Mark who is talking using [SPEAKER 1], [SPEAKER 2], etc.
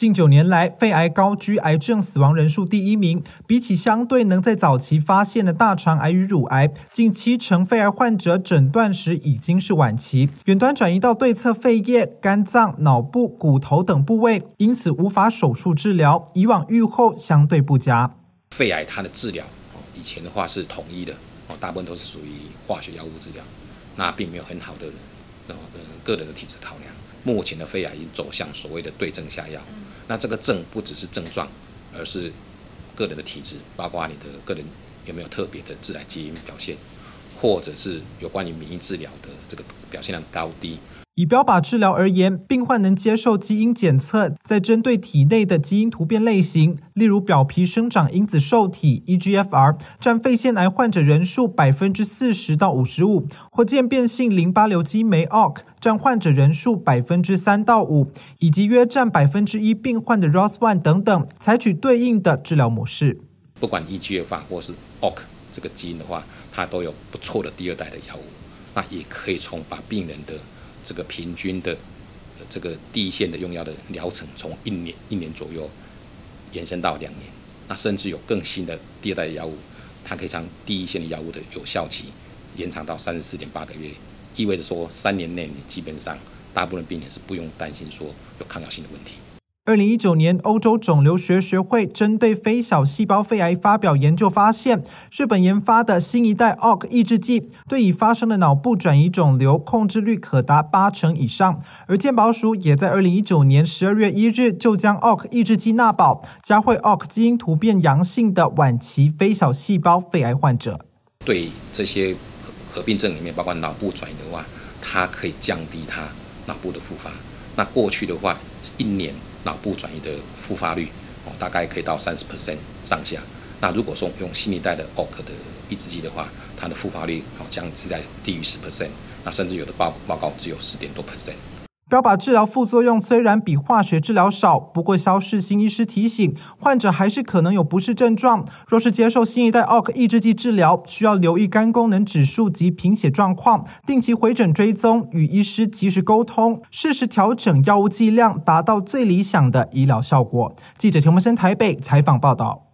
[SPEAKER 1] 近九年来，肺癌高居癌症死亡人数第一名。比起相对能在早期发现的大肠癌与乳癌，近七成肺癌患者诊断时已经是晚期，远端转移到对侧肺叶、肝脏、脑部、骨头等部位，因此无法手术治疗，以往预后相对不佳。
[SPEAKER 2] 肺癌它的治疗，以前的话是统一的哦，大部分都是属于化学药物治疗，那并没有很好的呃个人的体质考量。目前的肺癌已经走向所谓的对症下药。那这个症不只是症状，而是个人的体质，包括你的个人有没有特别的自然基因表现，或者是有关于免疫治疗的这个表现量高低。
[SPEAKER 1] 以标靶治疗而言，病患能接受基因检测，再针对体内的基因突变类型，例如表皮生长因子受体 （EGFR） 占肺腺癌患者人数百分之四十到五十五，或渐变性淋巴瘤激酶 （ALK） 占患者人数百分之三到五，以及约占百分之一病患的 ROS1 等等，采取对应的治疗模式。
[SPEAKER 2] 不管 EGFR 或是 ALK 这个基因的话，它都有不错的第二代的药物，那也可以从把病人的这个平均的这个第一线的用药的疗程，从一年一年左右延伸到两年，那甚至有更新的第二代药物，它可以将第一线的药物的有效期延长到三十四点八个月，意味着说三年内你基本上大部分病人是不用担心说有抗药性的问题。
[SPEAKER 1] 二零一九年，欧洲肿瘤学学会针对非小细胞肺癌发表研究，发现日本研发的新一代 ALK 抑制剂对已发生的脑部转移肿瘤控制率可达八成以上。而健保署也在二零一九年十二月一日就将 ALK 抑制剂纳保，加惠 ALK 基因突变阳性的晚期非小细胞肺癌患者。
[SPEAKER 2] 对这些合并症里面，包括脑部转移的话，它可以降低它脑部的复发。那过去的话，一年。脑部转移的复发率哦，大概可以到三十 percent 上下。那如果说用新一代的 OK 的抑制剂的话，它的复发率好像是在低于十 percent，那甚至有的报报告只有四点多 percent。
[SPEAKER 1] 标靶治疗副作用虽然比化学治疗少，不过肖世新医师提醒，患者还是可能有不适症状。若是接受新一代 OK 抑制剂治疗，需要留意肝功能指数及贫血状况，定期回诊追踪，与医师及时沟通，适时调整药物剂量，达到最理想的医疗效果。记者田木生台北采访报道。